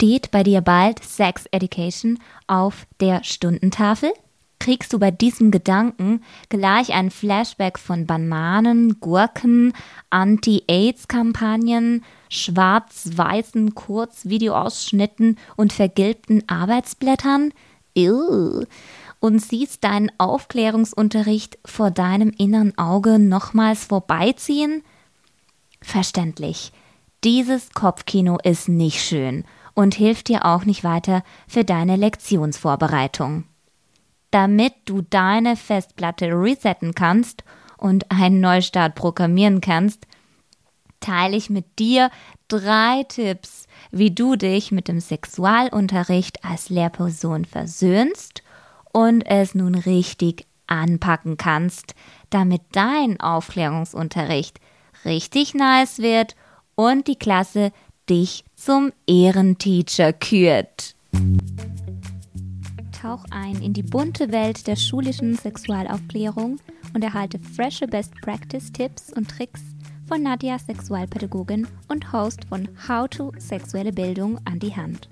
Steht bei dir bald Sex Education auf der Stundentafel? Kriegst du bei diesem Gedanken gleich ein Flashback von Bananen, Gurken, Anti-AIDS-Kampagnen, schwarz-weißen Kurzvideoausschnitten und vergilbten Arbeitsblättern? Ew. Und siehst deinen Aufklärungsunterricht vor deinem inneren Auge nochmals vorbeiziehen? Verständlich. Dieses Kopfkino ist nicht schön und hilft dir auch nicht weiter für deine Lektionsvorbereitung. Damit du deine Festplatte resetten kannst und einen Neustart programmieren kannst, teile ich mit dir drei Tipps, wie du dich mit dem Sexualunterricht als Lehrperson versöhnst und es nun richtig anpacken kannst, damit dein Aufklärungsunterricht richtig nice wird und die Klasse dich zum Ehrenteacher kürt. Tauch ein in die bunte Welt der schulischen Sexualaufklärung und erhalte frische Best Practice Tipps und Tricks von Nadja, Sexualpädagogin und Host von How to Sexuelle Bildung an die Hand.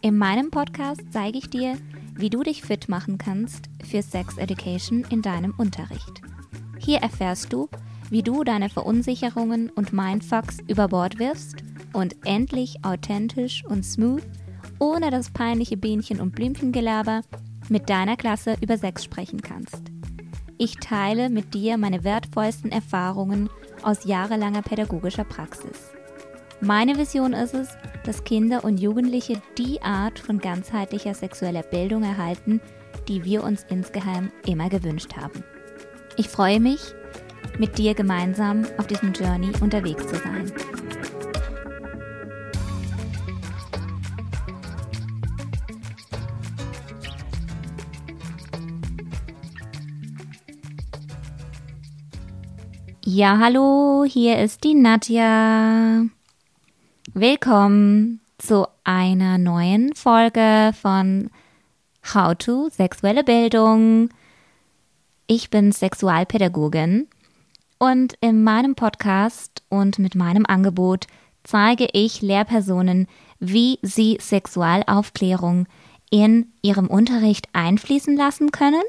In meinem Podcast zeige ich dir, wie du dich fit machen kannst für Sex Education in deinem Unterricht. Hier erfährst du, wie du deine Verunsicherungen und Mindfucks über Bord wirfst und endlich authentisch und smooth, ohne das peinliche Bienchen- und Blümchengelaber, mit deiner Klasse über Sex sprechen kannst. Ich teile mit dir meine wertvollsten Erfahrungen aus jahrelanger pädagogischer Praxis. Meine Vision ist es, dass Kinder und Jugendliche die Art von ganzheitlicher sexueller Bildung erhalten, die wir uns insgeheim immer gewünscht haben. Ich freue mich, mit dir gemeinsam auf diesem Journey unterwegs zu sein. Ja, hallo, hier ist die Nadja. Willkommen zu einer neuen Folge von How to Sexuelle Bildung. Ich bin Sexualpädagogin und in meinem Podcast und mit meinem Angebot zeige ich Lehrpersonen, wie sie Sexualaufklärung in ihrem Unterricht einfließen lassen können,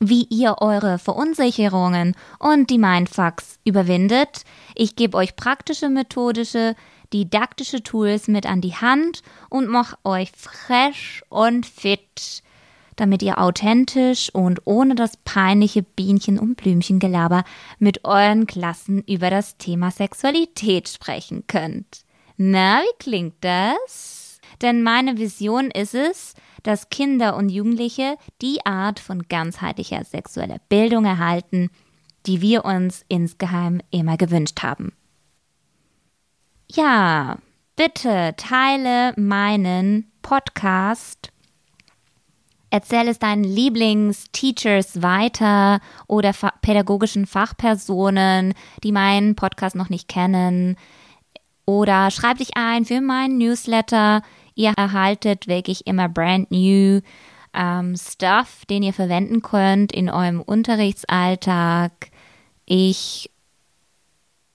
wie ihr eure Verunsicherungen und die Mindfucks überwindet. Ich gebe euch praktische, methodische, didaktische Tools mit an die Hand und mache euch fresh und fit damit ihr authentisch und ohne das peinliche Bienchen- und Blümchengelaber mit euren Klassen über das Thema Sexualität sprechen könnt. Na, wie klingt das? Denn meine Vision ist es, dass Kinder und Jugendliche die Art von ganzheitlicher sexueller Bildung erhalten, die wir uns insgeheim immer gewünscht haben. Ja, bitte teile meinen Podcast Erzähl es deinen Lieblingsteachers weiter oder fa pädagogischen Fachpersonen, die meinen Podcast noch nicht kennen. Oder schreib dich ein für meinen Newsletter. Ihr erhaltet wirklich immer brand new ähm, Stuff, den ihr verwenden könnt in eurem Unterrichtsalltag. Ich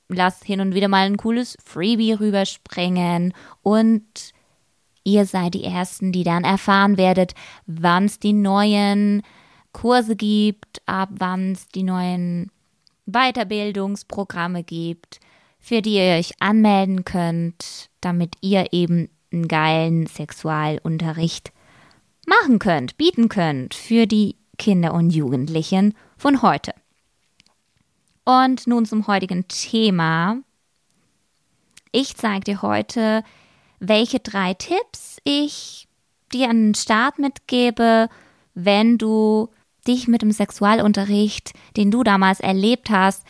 lasse hin und wieder mal ein cooles Freebie rüberspringen und Ihr seid die Ersten, die dann erfahren werdet, wann es die neuen Kurse gibt, ab wann es die neuen Weiterbildungsprogramme gibt, für die ihr euch anmelden könnt, damit ihr eben einen geilen Sexualunterricht machen könnt, bieten könnt für die Kinder und Jugendlichen von heute. Und nun zum heutigen Thema. Ich zeige dir heute, welche drei Tipps ich dir an den Start mitgebe, wenn du dich mit dem Sexualunterricht, den du damals erlebt hast,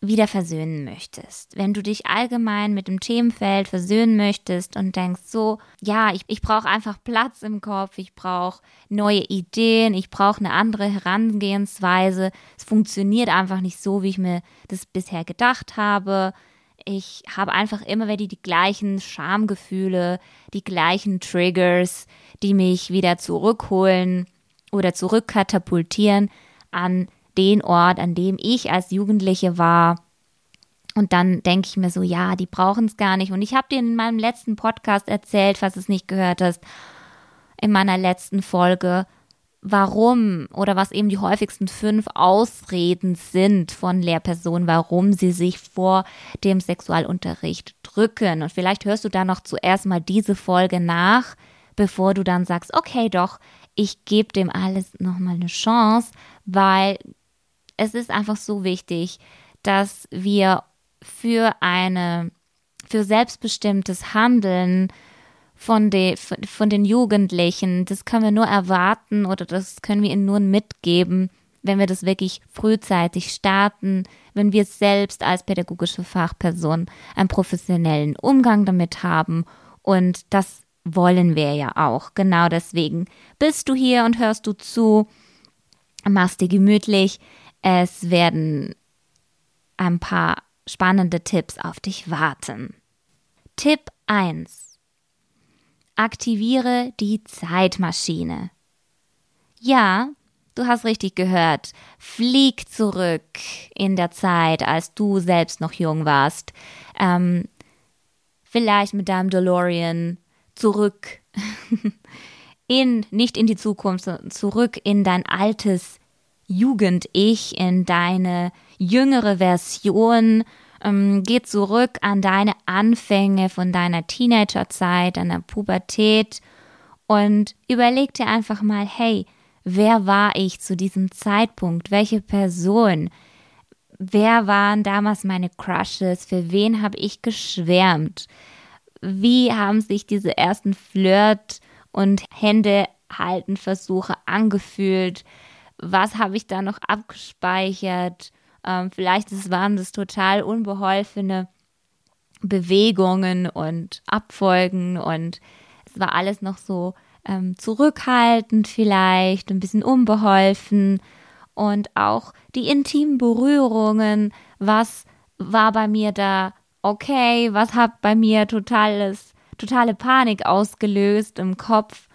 wieder versöhnen möchtest. Wenn du dich allgemein mit dem Themenfeld versöhnen möchtest und denkst so, ja, ich, ich brauche einfach Platz im Kopf, ich brauche neue Ideen, ich brauche eine andere Herangehensweise, es funktioniert einfach nicht so, wie ich mir das bisher gedacht habe, ich habe einfach immer wieder die gleichen Schamgefühle, die gleichen Triggers, die mich wieder zurückholen oder zurückkatapultieren an den Ort, an dem ich als Jugendliche war Und dann denke ich mir so, ja, die brauchen es gar nicht. Und ich habe dir in meinem letzten Podcast erzählt, falls du es nicht gehört hast, in meiner letzten Folge, warum oder was eben die häufigsten fünf Ausreden sind von Lehrpersonen, warum sie sich vor dem Sexualunterricht drücken. Und vielleicht hörst du da noch zuerst mal diese Folge nach, bevor du dann sagst, okay, doch, ich gebe dem alles nochmal eine Chance, weil es ist einfach so wichtig, dass wir für eine, für selbstbestimmtes Handeln von, de, von den Jugendlichen, das können wir nur erwarten oder das können wir ihnen nur mitgeben, wenn wir das wirklich frühzeitig starten, wenn wir selbst als pädagogische Fachperson einen professionellen Umgang damit haben. Und das wollen wir ja auch. Genau deswegen bist du hier und hörst du zu, machst dir gemütlich. Es werden ein paar spannende Tipps auf dich warten. Tipp 1. Aktiviere die Zeitmaschine. Ja, du hast richtig gehört. Flieg zurück in der Zeit, als du selbst noch jung warst. Ähm, vielleicht mit deinem DeLorean zurück in, nicht in die Zukunft, sondern zurück in dein altes Jugend-Ich, in deine jüngere Version, ähm, geh zurück an deine Anfänge von deiner Teenagerzeit, deiner Pubertät und überleg dir einfach mal, hey, wer war ich zu diesem Zeitpunkt? Welche Person? Wer waren damals meine Crushes? Für wen habe ich geschwärmt? Wie haben sich diese ersten Flirt- und Händehalten-Versuche angefühlt? Was habe ich da noch abgespeichert? Ähm, vielleicht waren das total unbeholfene Bewegungen und Abfolgen und es war alles noch so ähm, zurückhaltend vielleicht, ein bisschen unbeholfen. Und auch die intimen Berührungen, was war bei mir da okay, was hat bei mir totales, totale Panik ausgelöst im Kopf,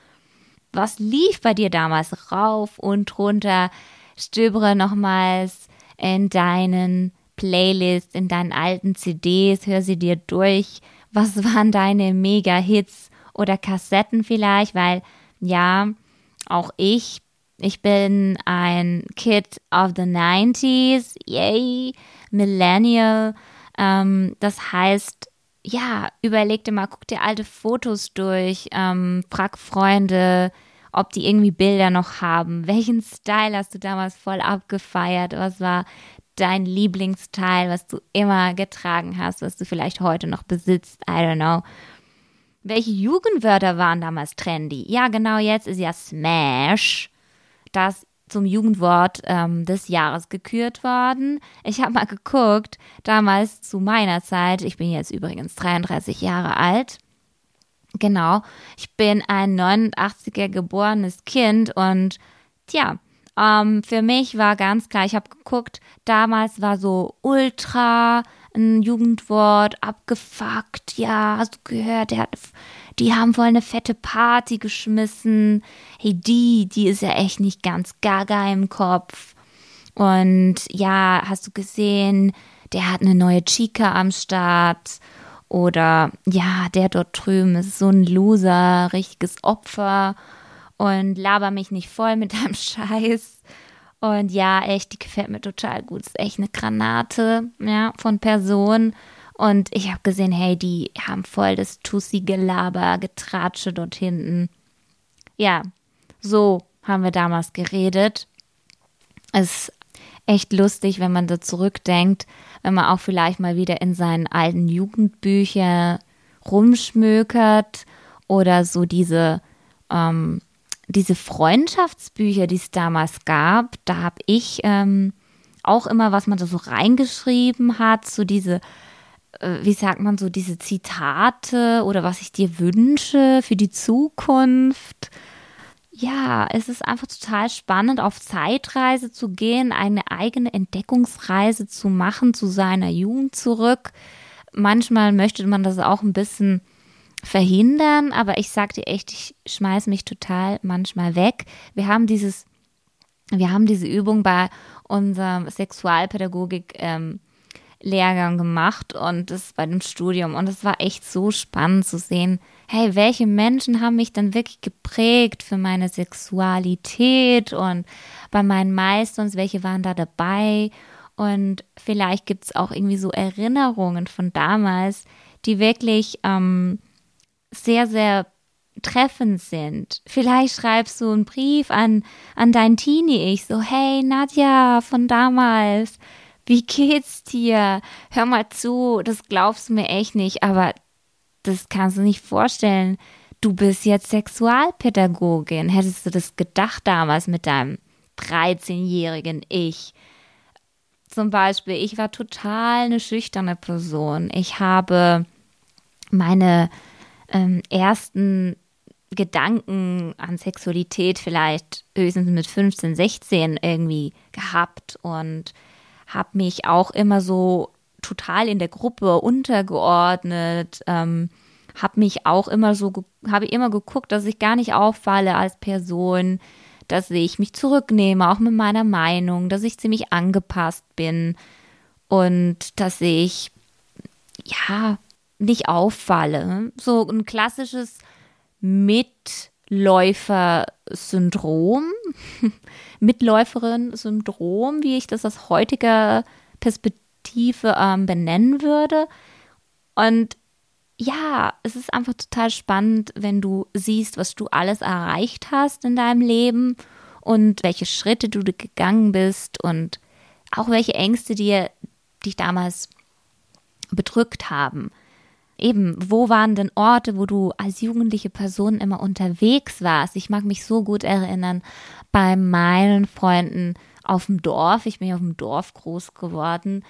was lief bei dir damals rauf und runter, stöbere nochmals in deinen Playlists, in deinen alten CDs, hör sie dir durch. Was waren deine Mega-Hits oder Kassetten vielleicht? Weil ja, auch ich, ich bin ein Kid of the 90s, yay, Millennial. Ähm, das heißt, ja, überleg dir mal, guck dir alte Fotos durch, ähm, frag Freunde, ob die irgendwie Bilder noch haben. Welchen Style hast du damals voll abgefeiert? Was war dein Lieblingsteil, was du immer getragen hast, was du vielleicht heute noch besitzt? I don't know. Welche Jugendwörter waren damals trendy? Ja, genau jetzt ist ja Smash das zum Jugendwort ähm, des Jahres gekürt worden. Ich habe mal geguckt, damals zu meiner Zeit, ich bin jetzt übrigens 33 Jahre alt, Genau. Ich bin ein 89er geborenes Kind und tja, ähm, für mich war ganz klar, ich habe geguckt, damals war so Ultra ein Jugendwort, abgefuckt, ja, hast du gehört, der hat, die haben voll eine fette Party geschmissen. Hey, die, die ist ja echt nicht ganz gaga im Kopf. Und ja, hast du gesehen, der hat eine neue Chica am Start. Oder ja, der dort drüben ist so ein Loser, richtiges Opfer und laber mich nicht voll mit deinem Scheiß. Und ja, echt, die gefällt mir total gut. Ist echt eine Granate, ja, von Person. Und ich habe gesehen, hey, die haben voll das Tussi-Gelaber, Getratsche dort hinten. Ja, so haben wir damals geredet. Es ist echt lustig, wenn man da zurückdenkt, wenn man auch vielleicht mal wieder in seinen alten Jugendbüchern rumschmökert oder so diese, ähm, diese Freundschaftsbücher, die es damals gab, da habe ich ähm, auch immer, was man da so reingeschrieben hat, so diese, wie sagt man, so diese Zitate oder was ich dir wünsche für die Zukunft ja, es ist einfach total spannend, auf Zeitreise zu gehen, eine eigene Entdeckungsreise zu machen zu seiner Jugend zurück. Manchmal möchte man das auch ein bisschen verhindern, aber ich sag dir echt, ich schmeiß mich total manchmal weg. Wir haben dieses, wir haben diese Übung bei unserem Sexualpädagogik ähm, Lehrgang gemacht und das bei dem Studium. Und es war echt so spannend zu sehen, hey, welche Menschen haben mich dann wirklich geprägt für meine Sexualität und bei meinen Meisters, welche waren da dabei? Und vielleicht gibt es auch irgendwie so Erinnerungen von damals, die wirklich ähm, sehr, sehr treffend sind. Vielleicht schreibst du einen Brief an, an dein Teenie-Ich, so, hey Nadja von damals, wie geht's dir? Hör mal zu, das glaubst du mir echt nicht, aber das kannst du nicht vorstellen. Du bist jetzt Sexualpädagogin. Hättest du das gedacht damals mit deinem 13-jährigen Ich? Zum Beispiel, ich war total eine schüchterne Person. Ich habe meine ähm, ersten Gedanken an Sexualität vielleicht höchstens mit 15, 16 irgendwie gehabt und habe mich auch immer so total in der Gruppe untergeordnet, ähm, habe mich auch immer so, habe immer geguckt, dass ich gar nicht auffalle als Person, dass ich mich zurücknehme, auch mit meiner Meinung, dass ich ziemlich angepasst bin und dass ich, ja, nicht auffalle. So ein klassisches Mitläufer-Syndrom, Mitläuferin-Syndrom, wie ich das aus heutiger Perspektive ähm, benennen würde. Und ja, es ist einfach total spannend, wenn du siehst, was du alles erreicht hast in deinem Leben und welche Schritte du gegangen bist und auch welche Ängste dir dich damals bedrückt haben eben, wo waren denn Orte, wo du als jugendliche Person immer unterwegs warst? Ich mag mich so gut erinnern bei meinen Freunden auf dem Dorf. Ich bin ja auf dem Dorf groß geworden.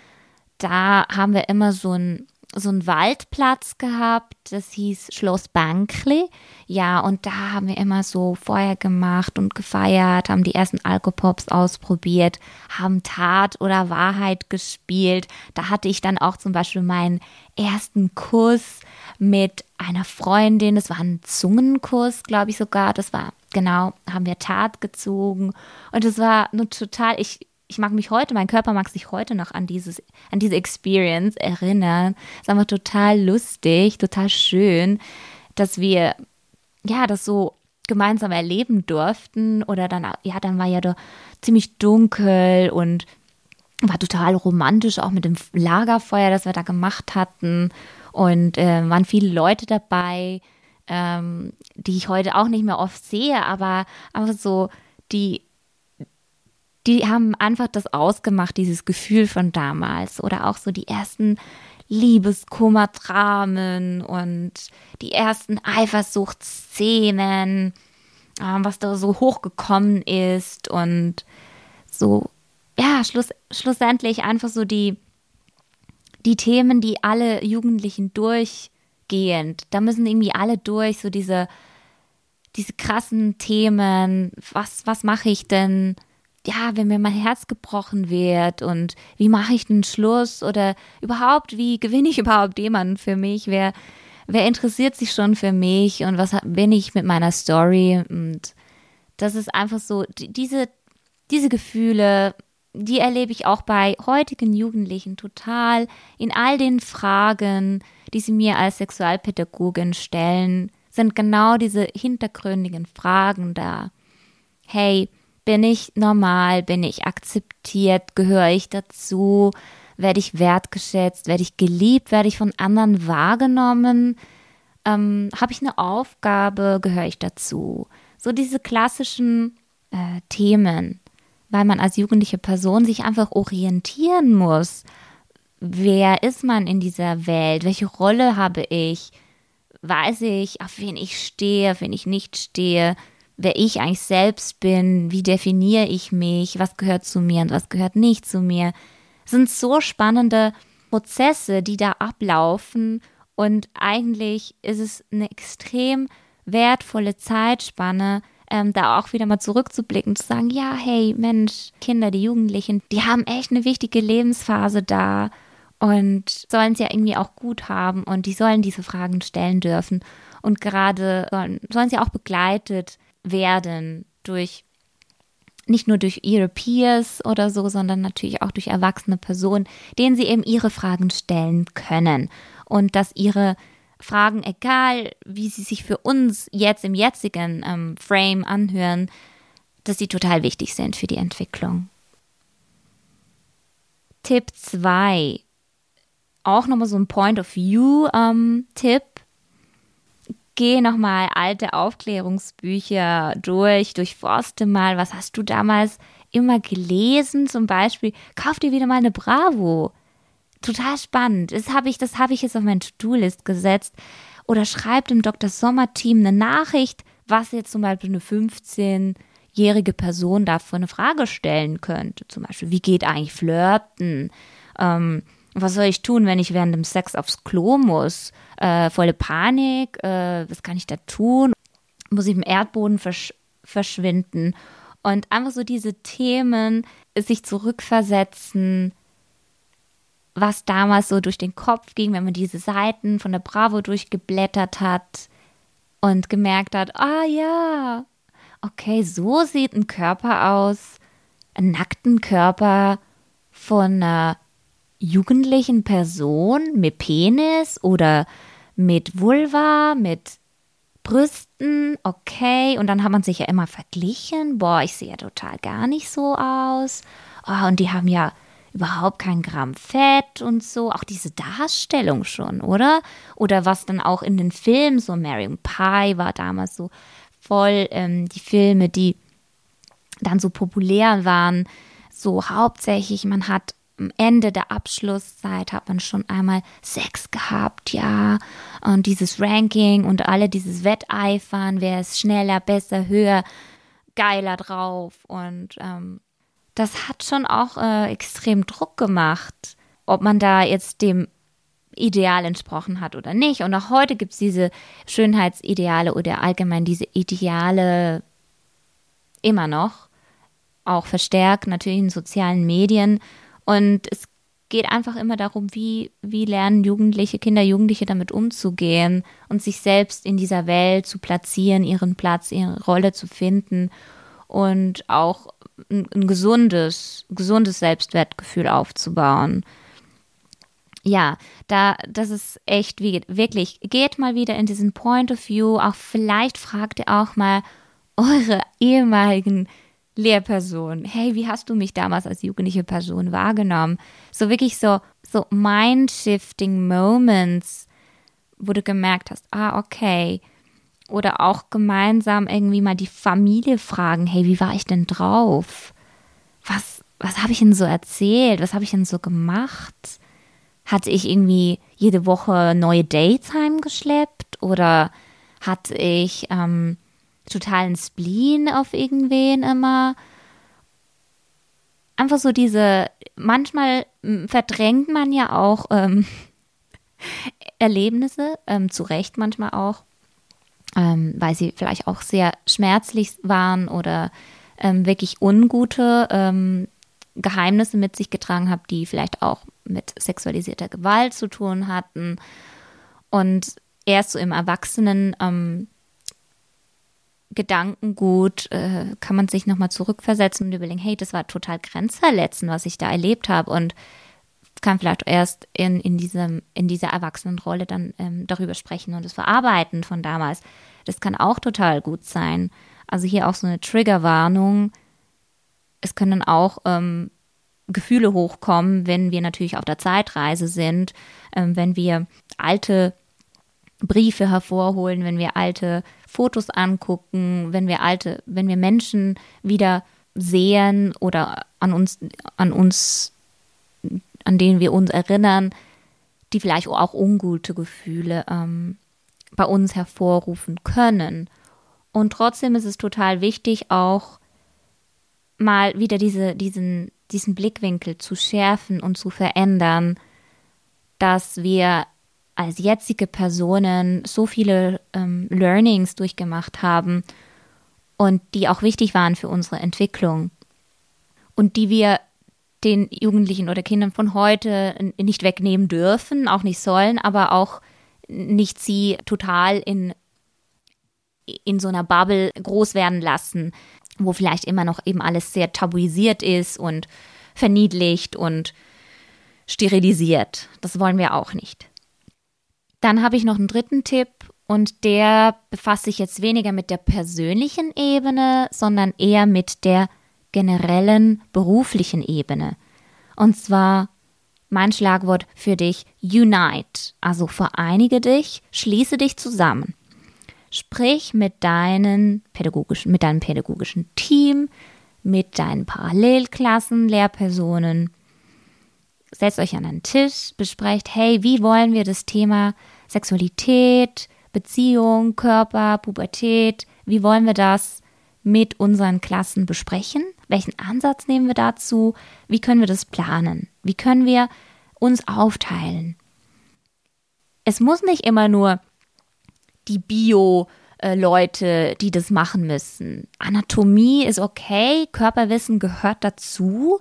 Da haben wir immer so ein so einen Waldplatz gehabt, das hieß Schloss Bankli. Ja, und da haben wir immer so Feuer gemacht und gefeiert, haben die ersten Alkopops ausprobiert, haben Tat oder Wahrheit gespielt. Da hatte ich dann auch zum Beispiel meinen ersten Kuss mit einer Freundin. Das war ein Zungenkuss, glaube ich sogar. Das war, genau, haben wir Tat gezogen. Und es war nur total, ich, ich mag mich heute, mein Körper mag sich heute noch an dieses, an diese Experience erinnern. Es ist einfach total lustig, total schön, dass wir, ja, das so gemeinsam erleben durften. Oder dann, ja, dann war ja da ziemlich dunkel und war total romantisch, auch mit dem Lagerfeuer, das wir da gemacht hatten. Und äh, waren viele Leute dabei, ähm, die ich heute auch nicht mehr oft sehe, aber einfach so, die die haben einfach das ausgemacht, dieses Gefühl von damals. Oder auch so die ersten Liebeskummerdramen und die ersten Eifersuchtsszenen, äh, was da so hochgekommen ist und so, ja, schluss, schlussendlich einfach so die, die Themen, die alle Jugendlichen durchgehend, da müssen irgendwie alle durch, so diese, diese krassen Themen, was, was mache ich denn? Ja, wenn mir mein Herz gebrochen wird und wie mache ich den Schluss oder überhaupt, wie gewinne ich überhaupt jemanden für mich? Wer, wer interessiert sich schon für mich und was bin ich mit meiner Story? Und das ist einfach so, diese, diese Gefühle, die erlebe ich auch bei heutigen Jugendlichen total in all den Fragen, die sie mir als Sexualpädagogin stellen, sind genau diese hintergründigen Fragen da. Hey, bin ich normal? Bin ich akzeptiert? Gehöre ich dazu? Werde ich wertgeschätzt? Werde ich geliebt? Werde ich von anderen wahrgenommen? Ähm, Habe ich eine Aufgabe? Gehöre ich dazu? So diese klassischen äh, Themen, weil man als jugendliche Person sich einfach orientieren muss. Wer ist man in dieser Welt? Welche Rolle habe ich? Weiß ich, auf wen ich stehe, auf wen ich nicht stehe? Wer ich eigentlich selbst bin, wie definiere ich mich, was gehört zu mir und was gehört nicht zu mir. Es sind so spannende Prozesse, die da ablaufen und eigentlich ist es eine extrem wertvolle Zeitspanne, ähm, da auch wieder mal zurückzublicken, zu sagen, ja, hey, Mensch, Kinder, die Jugendlichen, die haben echt eine wichtige Lebensphase da und sollen es ja irgendwie auch gut haben und die sollen diese Fragen stellen dürfen. Und gerade sollen, sollen sie auch begleitet werden durch nicht nur durch ihre Peers oder so, sondern natürlich auch durch erwachsene Personen, denen sie eben ihre Fragen stellen können. Und dass ihre Fragen, egal wie sie sich für uns jetzt im jetzigen ähm, Frame anhören, dass sie total wichtig sind für die Entwicklung. Tipp 2. Auch nochmal so ein Point of View-Tipp. Ähm, Geh nochmal alte Aufklärungsbücher durch, durchforste mal, was hast du damals immer gelesen? Zum Beispiel, kauf dir wieder mal eine Bravo. Total spannend. Das habe ich, das ich jetzt auf meine To-Do-List gesetzt. Oder schreib dem Dr. Sommer-Team eine Nachricht, was jetzt zum Beispiel eine 15-jährige Person da für eine Frage stellen könnte. Zum Beispiel, wie geht eigentlich Flirten? Ähm, was soll ich tun, wenn ich während dem Sex aufs Klo muss? Äh, volle Panik, äh, was kann ich da tun? Muss ich im Erdboden versch verschwinden? Und einfach so diese Themen, sich zurückversetzen, was damals so durch den Kopf ging, wenn man diese Seiten von der Bravo durchgeblättert hat und gemerkt hat, ah ja, okay, so sieht ein Körper aus, einen nackten Körper von einer jugendlichen Person mit Penis oder mit Vulva, mit Brüsten, okay. Und dann hat man sich ja immer verglichen. Boah, ich sehe ja total gar nicht so aus. Oh, und die haben ja überhaupt kein Gramm Fett und so. Auch diese Darstellung schon, oder? Oder was dann auch in den Filmen, so Marion Pie war damals so voll ähm, die Filme, die dann so populär waren. So hauptsächlich, man hat am Ende der Abschlusszeit hat man schon einmal Sex gehabt, ja. Und dieses Ranking und alle dieses Wetteifern, wer ist schneller, besser, höher, geiler drauf. Und ähm, das hat schon auch äh, extrem Druck gemacht, ob man da jetzt dem Ideal entsprochen hat oder nicht. Und auch heute gibt es diese Schönheitsideale oder allgemein diese Ideale immer noch, auch verstärkt natürlich in sozialen Medien. Und es geht einfach immer darum, wie, wie lernen Jugendliche, Kinder, Jugendliche damit umzugehen und sich selbst in dieser Welt zu platzieren, ihren Platz, ihre Rolle zu finden und auch ein, ein gesundes, gesundes Selbstwertgefühl aufzubauen. Ja, da, das ist echt wie, wirklich, geht mal wieder in diesen Point of View, auch vielleicht fragt ihr auch mal eure ehemaligen Lehrperson. Hey, wie hast du mich damals als jugendliche Person wahrgenommen? So wirklich so, so mind-shifting Moments, wo du gemerkt hast, ah, okay. Oder auch gemeinsam irgendwie mal die Familie fragen, hey, wie war ich denn drauf? Was, was habe ich denn so erzählt? Was habe ich denn so gemacht? Hatte ich irgendwie jede Woche neue Dates heimgeschleppt? Oder hatte ich ähm, totalen Spleen auf irgendwen immer. Einfach so diese, manchmal verdrängt man ja auch ähm, Erlebnisse, ähm, zu Recht manchmal auch, ähm, weil sie vielleicht auch sehr schmerzlich waren oder ähm, wirklich ungute ähm, Geheimnisse mit sich getragen haben, die vielleicht auch mit sexualisierter Gewalt zu tun hatten. Und erst so im Erwachsenen ähm, Gedankengut äh, kann man sich nochmal zurückversetzen und überlegen, hey, das war total grenzverletzend, was ich da erlebt habe und kann vielleicht erst in, in, diesem, in dieser Erwachsenenrolle dann ähm, darüber sprechen und das Verarbeiten von damals. Das kann auch total gut sein. Also hier auch so eine Triggerwarnung. Es können auch ähm, Gefühle hochkommen, wenn wir natürlich auf der Zeitreise sind, ähm, wenn wir alte Briefe hervorholen, wenn wir alte Fotos angucken, wenn wir alte, wenn wir Menschen wieder sehen oder an uns, an uns, an denen wir uns erinnern, die vielleicht auch ungute Gefühle ähm, bei uns hervorrufen können. Und trotzdem ist es total wichtig, auch mal wieder diese, diesen, diesen Blickwinkel zu schärfen und zu verändern, dass wir als jetzige Personen so viele ähm, Learnings durchgemacht haben und die auch wichtig waren für unsere Entwicklung und die wir den Jugendlichen oder Kindern von heute nicht wegnehmen dürfen, auch nicht sollen, aber auch nicht sie total in, in so einer Bubble groß werden lassen. wo vielleicht immer noch eben alles sehr tabuisiert ist und verniedlicht und sterilisiert. Das wollen wir auch nicht. Dann habe ich noch einen dritten Tipp und der befasst sich jetzt weniger mit der persönlichen Ebene, sondern eher mit der generellen beruflichen Ebene. Und zwar mein Schlagwort für dich, Unite. Also vereinige dich, schließe dich zusammen. Sprich mit deinen pädagogischen, mit deinem pädagogischen Team, mit deinen Parallelklassen, Lehrpersonen. Setzt euch an einen Tisch, besprecht, hey, wie wollen wir das Thema Sexualität, Beziehung, Körper, Pubertät, wie wollen wir das mit unseren Klassen besprechen? Welchen Ansatz nehmen wir dazu? Wie können wir das planen? Wie können wir uns aufteilen? Es muss nicht immer nur die Bio-Leute, die das machen müssen. Anatomie ist okay, Körperwissen gehört dazu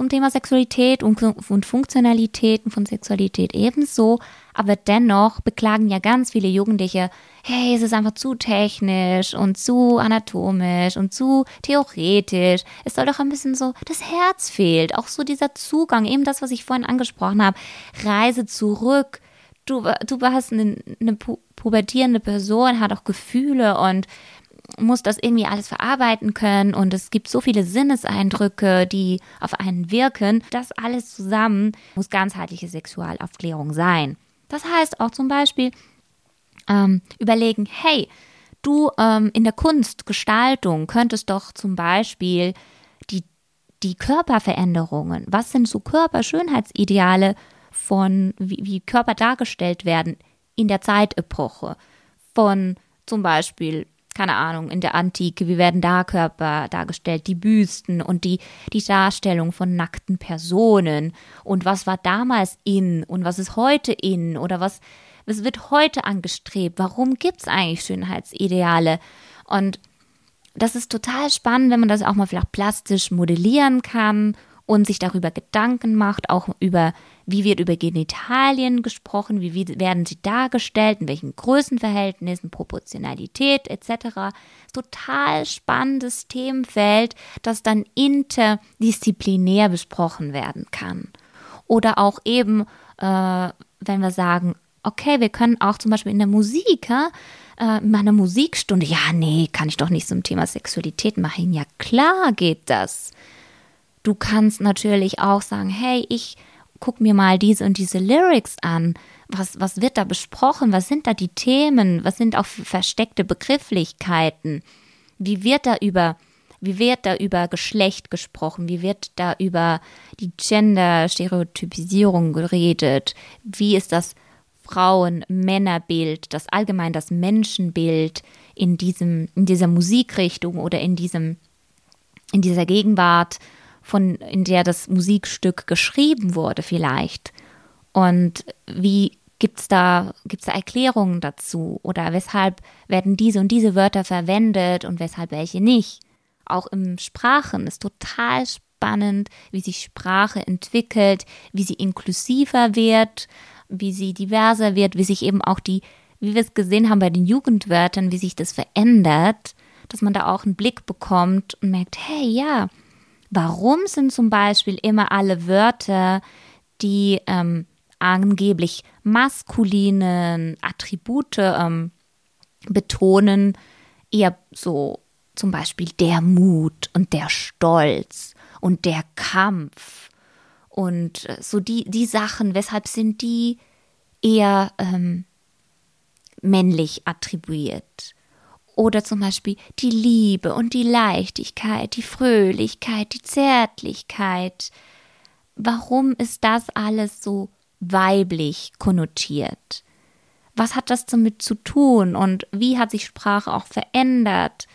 zum Thema Sexualität und, und Funktionalitäten von Sexualität ebenso. Aber dennoch beklagen ja ganz viele Jugendliche, hey, es ist einfach zu technisch und zu anatomisch und zu theoretisch. Es soll doch ein bisschen so, das Herz fehlt. Auch so dieser Zugang, eben das, was ich vorhin angesprochen habe. Reise zurück. Du, du warst eine, eine pubertierende Person, hat auch Gefühle und muss das irgendwie alles verarbeiten können und es gibt so viele Sinneseindrücke, die auf einen wirken. Das alles zusammen muss ganzheitliche Sexualaufklärung sein. Das heißt auch zum Beispiel ähm, überlegen, hey, du ähm, in der Kunst, Gestaltung könntest doch zum Beispiel die, die Körperveränderungen, was sind so Körperschönheitsideale von, wie, wie Körper dargestellt werden in der Zeitepoche, von zum Beispiel keine Ahnung, in der Antike, wie werden da Körper dargestellt, die Büsten und die, die Darstellung von nackten Personen. Und was war damals in und was ist heute in oder was, was wird heute angestrebt, warum gibt es eigentlich Schönheitsideale? Und das ist total spannend, wenn man das auch mal vielleicht plastisch modellieren kann und sich darüber Gedanken macht, auch über, wie wird über Genitalien gesprochen, wie werden sie dargestellt, in welchen Größenverhältnissen, Proportionalität etc. Total spannendes Themenfeld, das dann interdisziplinär besprochen werden kann. Oder auch eben, äh, wenn wir sagen, okay, wir können auch zum Beispiel in der Musik, ja, äh, in meiner Musikstunde, ja, nee, kann ich doch nicht zum Thema Sexualität machen. Ja, klar geht das. Du kannst natürlich auch sagen, hey, ich guck mir mal diese und diese Lyrics an. Was, was wird da besprochen? Was sind da die Themen? Was sind auch versteckte Begrifflichkeiten? Wie wird da über, wie wird da über Geschlecht gesprochen? Wie wird da über die Gender-Stereotypisierung geredet? Wie ist das Frauen-Männer-Bild, das allgemein das Menschenbild in diesem, in dieser Musikrichtung oder in diesem, in dieser Gegenwart? Von in der das Musikstück geschrieben wurde vielleicht. Und wie gibt es da, gibt's da Erklärungen dazu? Oder weshalb werden diese und diese Wörter verwendet und weshalb welche nicht? Auch im Sprachen ist total spannend, wie sich Sprache entwickelt, wie sie inklusiver wird, wie sie diverser wird, wie sich eben auch die, wie wir es gesehen haben bei den Jugendwörtern, wie sich das verändert, dass man da auch einen Blick bekommt und merkt, hey, ja, Warum sind zum Beispiel immer alle Wörter, die ähm, angeblich maskulinen Attribute ähm, betonen, eher so zum Beispiel der Mut und der Stolz und der Kampf und äh, so die, die Sachen, weshalb sind die eher ähm, männlich attribuiert? Oder zum Beispiel die Liebe und die Leichtigkeit, die Fröhlichkeit, die Zärtlichkeit. Warum ist das alles so weiblich konnotiert? Was hat das damit zu tun und wie hat sich Sprache auch verändert?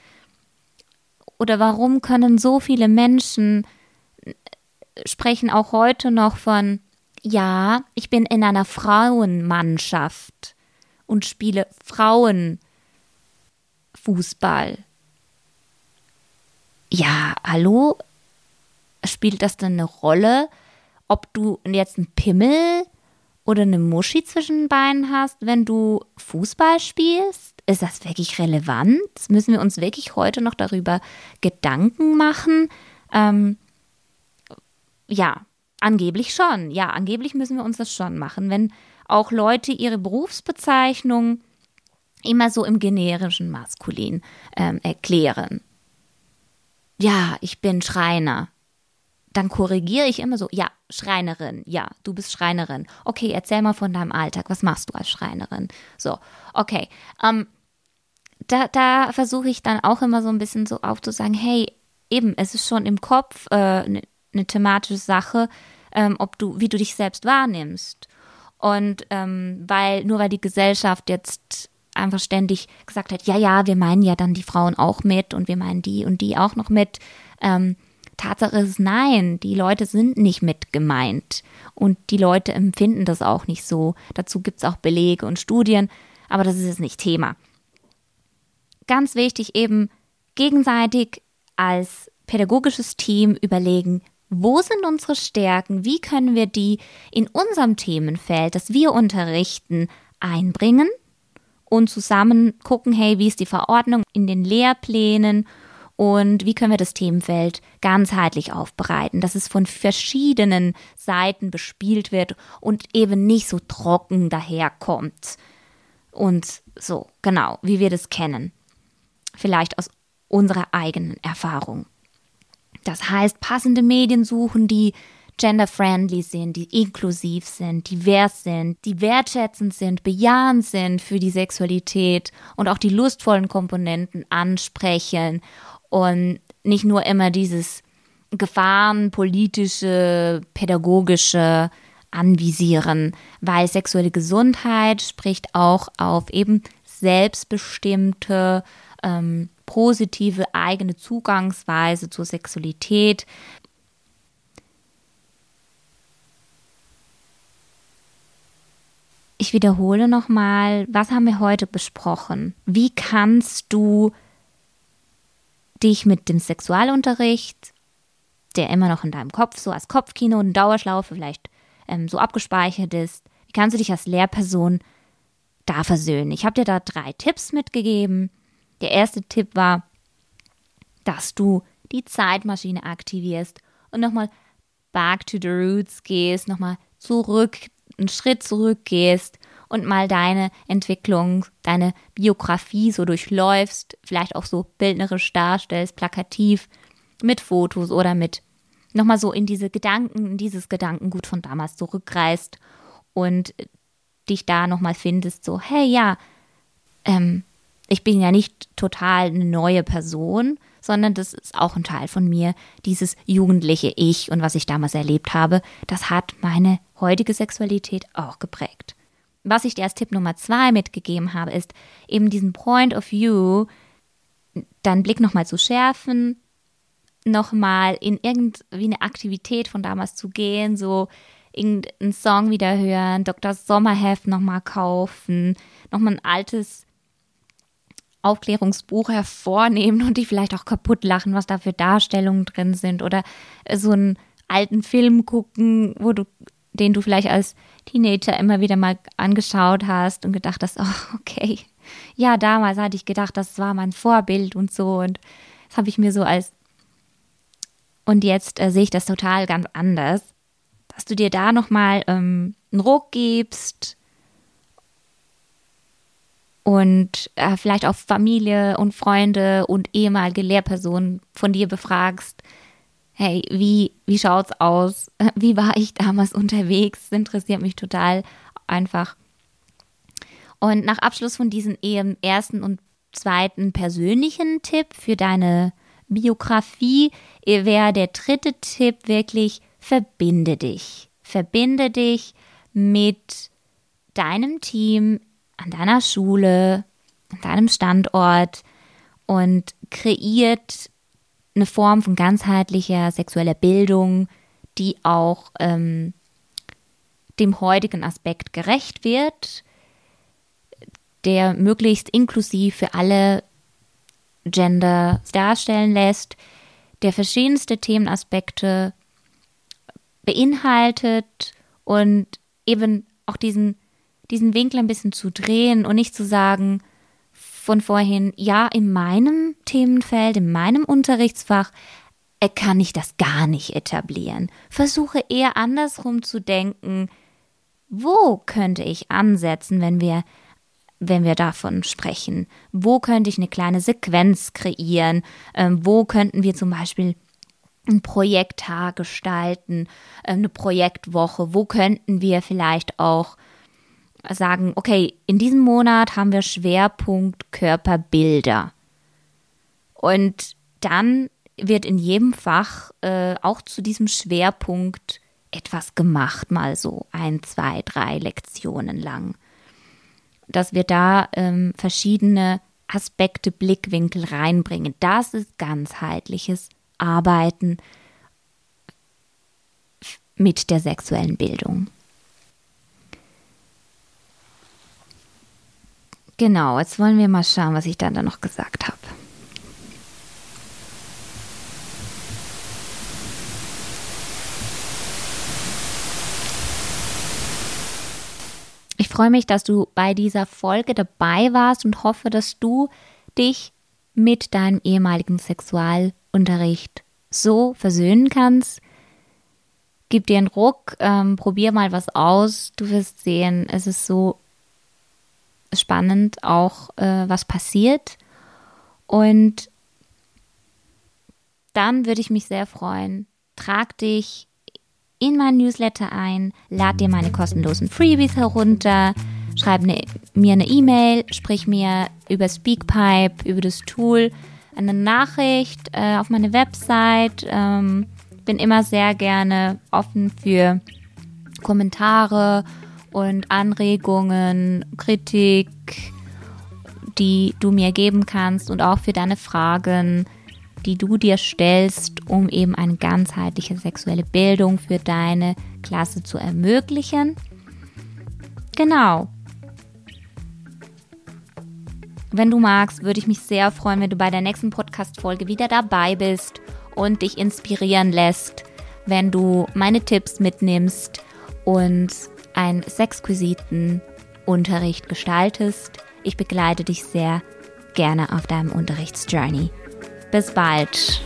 Oder warum können so viele Menschen sprechen auch heute noch von, ja, ich bin in einer Frauenmannschaft und spiele Frauen Fußball. Ja, hallo? Spielt das denn eine Rolle, ob du jetzt einen Pimmel oder eine Muschi zwischen den Beinen hast, wenn du Fußball spielst? ist das wirklich relevant? Müssen wir uns wirklich heute noch darüber Gedanken machen? Ähm, ja, angeblich schon. Ja, angeblich müssen wir uns das schon machen, wenn auch Leute ihre Berufsbezeichnung immer so im generischen Maskulin ähm, erklären. Ja, ich bin Schreiner. Dann korrigiere ich immer so, ja, Schreinerin, ja, du bist Schreinerin. Okay, erzähl mal von deinem Alltag. Was machst du als Schreinerin? So, okay. Ähm, da, da versuche ich dann auch immer so ein bisschen so aufzusagen, hey, eben, es ist schon im Kopf eine äh, ne, ne thematische Sache, ähm, ob du, wie du dich selbst wahrnimmst. Und ähm, weil, nur weil die Gesellschaft jetzt einfach ständig gesagt hat, ja, ja, wir meinen ja dann die Frauen auch mit und wir meinen die und die auch noch mit. Ähm, Tatsache ist nein, die Leute sind nicht mit gemeint und die Leute empfinden das auch nicht so. Dazu gibt es auch Belege und Studien, aber das ist jetzt nicht Thema. Ganz wichtig eben gegenseitig als pädagogisches Team überlegen, wo sind unsere Stärken, wie können wir die in unserem Themenfeld, das wir unterrichten, einbringen und zusammen gucken, hey, wie ist die Verordnung in den Lehrplänen und wie können wir das Themenfeld ganzheitlich aufbereiten, dass es von verschiedenen Seiten bespielt wird und eben nicht so trocken daherkommt. Und so, genau, wie wir das kennen. Vielleicht aus unserer eigenen Erfahrung. Das heißt, passende Medien suchen, die gender-friendly sind, die inklusiv sind, divers sind, die wertschätzend sind, bejahend sind für die Sexualität und auch die lustvollen Komponenten ansprechen und nicht nur immer dieses gefahrenpolitische, pädagogische anvisieren, weil sexuelle Gesundheit spricht auch auf eben selbstbestimmte, ähm, positive eigene Zugangsweise zur Sexualität, Ich wiederhole nochmal, was haben wir heute besprochen? Wie kannst du dich mit dem Sexualunterricht, der immer noch in deinem Kopf so als Kopfkino und Dauerschlaufe vielleicht ähm, so abgespeichert ist, wie kannst du dich als Lehrperson da versöhnen? Ich habe dir da drei Tipps mitgegeben. Der erste Tipp war, dass du die Zeitmaschine aktivierst und nochmal back to the roots gehst, nochmal zurück einen Schritt zurückgehst und mal deine Entwicklung, deine Biografie so durchläufst, vielleicht auch so bildnerisch darstellst, plakativ, mit Fotos oder mit nochmal so in diese Gedanken, in dieses Gedankengut von damals zurückreist und dich da nochmal findest, so, hey ja, ähm, ich bin ja nicht total eine neue Person, sondern das ist auch ein Teil von mir, dieses jugendliche Ich und was ich damals erlebt habe, das hat meine heutige Sexualität auch geprägt. Was ich dir als Tipp Nummer zwei mitgegeben habe, ist eben diesen Point of View, deinen Blick nochmal zu schärfen, nochmal in irgendwie eine Aktivität von damals zu gehen, so irgendeinen Song wieder hören, Dr. Sommerheft nochmal kaufen, nochmal ein altes Aufklärungsbuch hervornehmen und die vielleicht auch kaputt lachen, was da für Darstellungen drin sind oder so einen alten Film gucken, wo du den du vielleicht als Teenager immer wieder mal angeschaut hast und gedacht hast, oh, okay. Ja, damals hatte ich gedacht, das war mein Vorbild und so und das habe ich mir so als und jetzt äh, sehe ich das total ganz anders, dass du dir da nochmal ähm, einen Ruck gibst, und äh, vielleicht auch Familie und Freunde und ehemalige Lehrpersonen von dir befragst, hey, wie, wie schaut's aus? Wie war ich damals unterwegs? Das interessiert mich total einfach. Und nach Abschluss von diesem ersten und zweiten persönlichen Tipp für deine Biografie wäre der dritte Tipp wirklich, verbinde dich. Verbinde dich mit deinem Team an deiner Schule, an deinem Standort und kreiert eine Form von ganzheitlicher sexueller Bildung, die auch ähm, dem heutigen Aspekt gerecht wird, der möglichst inklusiv für alle Gender darstellen lässt, der verschiedenste Themenaspekte beinhaltet und eben auch diesen diesen Winkel ein bisschen zu drehen und nicht zu sagen, von vorhin, ja, in meinem Themenfeld, in meinem Unterrichtsfach äh, kann ich das gar nicht etablieren. Versuche eher andersrum zu denken, wo könnte ich ansetzen, wenn wir wenn wir davon sprechen? Wo könnte ich eine kleine Sequenz kreieren? Ähm, wo könnten wir zum Beispiel ein Projekttag gestalten, ähm, eine Projektwoche? Wo könnten wir vielleicht auch sagen, okay, in diesem Monat haben wir Schwerpunkt Körperbilder. Und dann wird in jedem Fach äh, auch zu diesem Schwerpunkt etwas gemacht, mal so ein, zwei, drei Lektionen lang. Dass wir da ähm, verschiedene Aspekte, Blickwinkel reinbringen. Das ist ganzheitliches Arbeiten mit der sexuellen Bildung. Genau, jetzt wollen wir mal schauen, was ich dann da noch gesagt habe. Ich freue mich, dass du bei dieser Folge dabei warst und hoffe, dass du dich mit deinem ehemaligen Sexualunterricht so versöhnen kannst. Gib dir einen Ruck, ähm, probier mal was aus. Du wirst sehen, es ist so spannend auch, äh, was passiert. Und dann würde ich mich sehr freuen. Trag dich in mein Newsletter ein, lad dir meine kostenlosen Freebies herunter, schreib ne, mir eine E-Mail, sprich mir über Speakpipe, über das Tool eine Nachricht äh, auf meine Website. Ähm, bin immer sehr gerne offen für Kommentare und Anregungen, Kritik, die du mir geben kannst und auch für deine Fragen, die du dir stellst, um eben eine ganzheitliche sexuelle Bildung für deine Klasse zu ermöglichen. Genau. Wenn du magst, würde ich mich sehr freuen, wenn du bei der nächsten Podcast-Folge wieder dabei bist und dich inspirieren lässt, wenn du meine Tipps mitnimmst und einen sexquisiten Unterricht gestaltest. Ich begleite dich sehr gerne auf deinem Unterrichtsjourney. Bis bald!